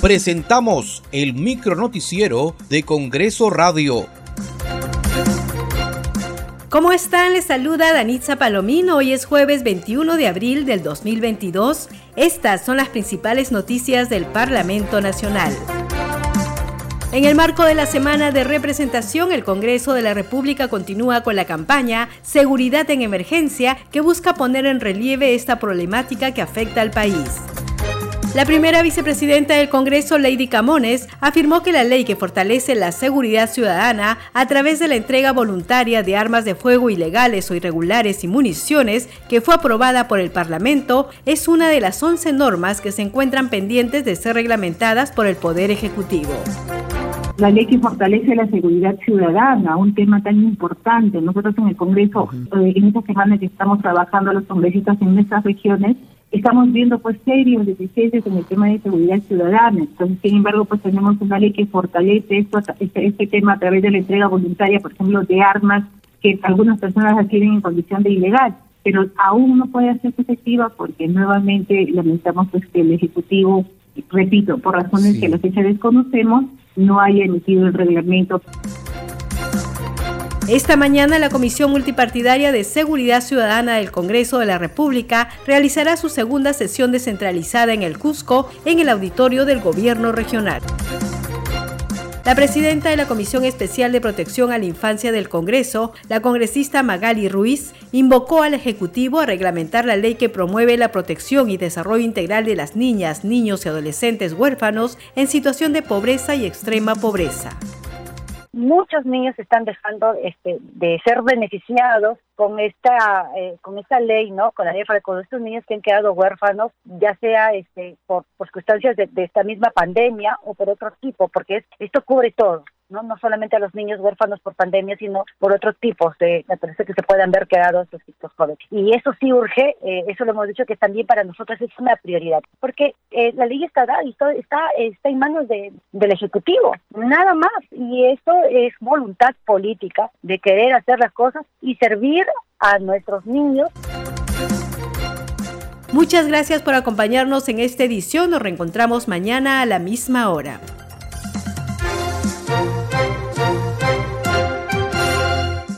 presentamos el micro noticiero de Congreso Radio. ¿Cómo están? Les saluda Danitza Palomino. Hoy es jueves 21 de abril del 2022. Estas son las principales noticias del Parlamento Nacional. En el marco de la semana de representación, el Congreso de la República continúa con la campaña Seguridad en Emergencia que busca poner en relieve esta problemática que afecta al país. La primera vicepresidenta del Congreso, Lady Camones, afirmó que la ley que fortalece la seguridad ciudadana a través de la entrega voluntaria de armas de fuego ilegales o irregulares y municiones que fue aprobada por el Parlamento es una de las 11 normas que se encuentran pendientes de ser reglamentadas por el Poder Ejecutivo la ley que fortalece la seguridad ciudadana, un tema tan importante. Nosotros en el Congreso, eh, en esta semana que estamos trabajando los congresistas en estas regiones, estamos viendo pues serios deficiencias en el tema de seguridad ciudadana. Entonces, sin embargo, pues tenemos una ley que fortalece esto, este, este tema a través de la entrega voluntaria, por ejemplo, de armas que algunas personas adquieren en condición de ilegal pero aún no puede hacerse efectiva porque nuevamente lamentamos pues que el Ejecutivo, repito, por razones que la fecha desconocemos, no haya emitido el reglamento. Esta mañana la Comisión Multipartidaria de Seguridad Ciudadana del Congreso de la República realizará su segunda sesión descentralizada en el Cusco en el auditorio del Gobierno Regional. La presidenta de la Comisión Especial de Protección a la Infancia del Congreso, la congresista Magali Ruiz, invocó al Ejecutivo a reglamentar la ley que promueve la protección y desarrollo integral de las niñas, niños y adolescentes huérfanos en situación de pobreza y extrema pobreza muchos niños están dejando este, de ser beneficiados con esta eh, con esta ley, ¿no? Con la ley con estos niños que han quedado huérfanos, ya sea este por, circunstancias de, de, esta misma pandemia o por otro tipo, porque esto cubre todo. ¿No? no solamente a los niños huérfanos por pandemia, sino por otros tipos de naturaleza que se puedan ver quedados estos jóvenes. Y eso sí urge, eh, eso lo hemos dicho que también para nosotros es una prioridad, porque eh, la ley está dada y está, está en manos de, del Ejecutivo, nada más. Y eso es voluntad política de querer hacer las cosas y servir a nuestros niños. Muchas gracias por acompañarnos en esta edición. Nos reencontramos mañana a la misma hora.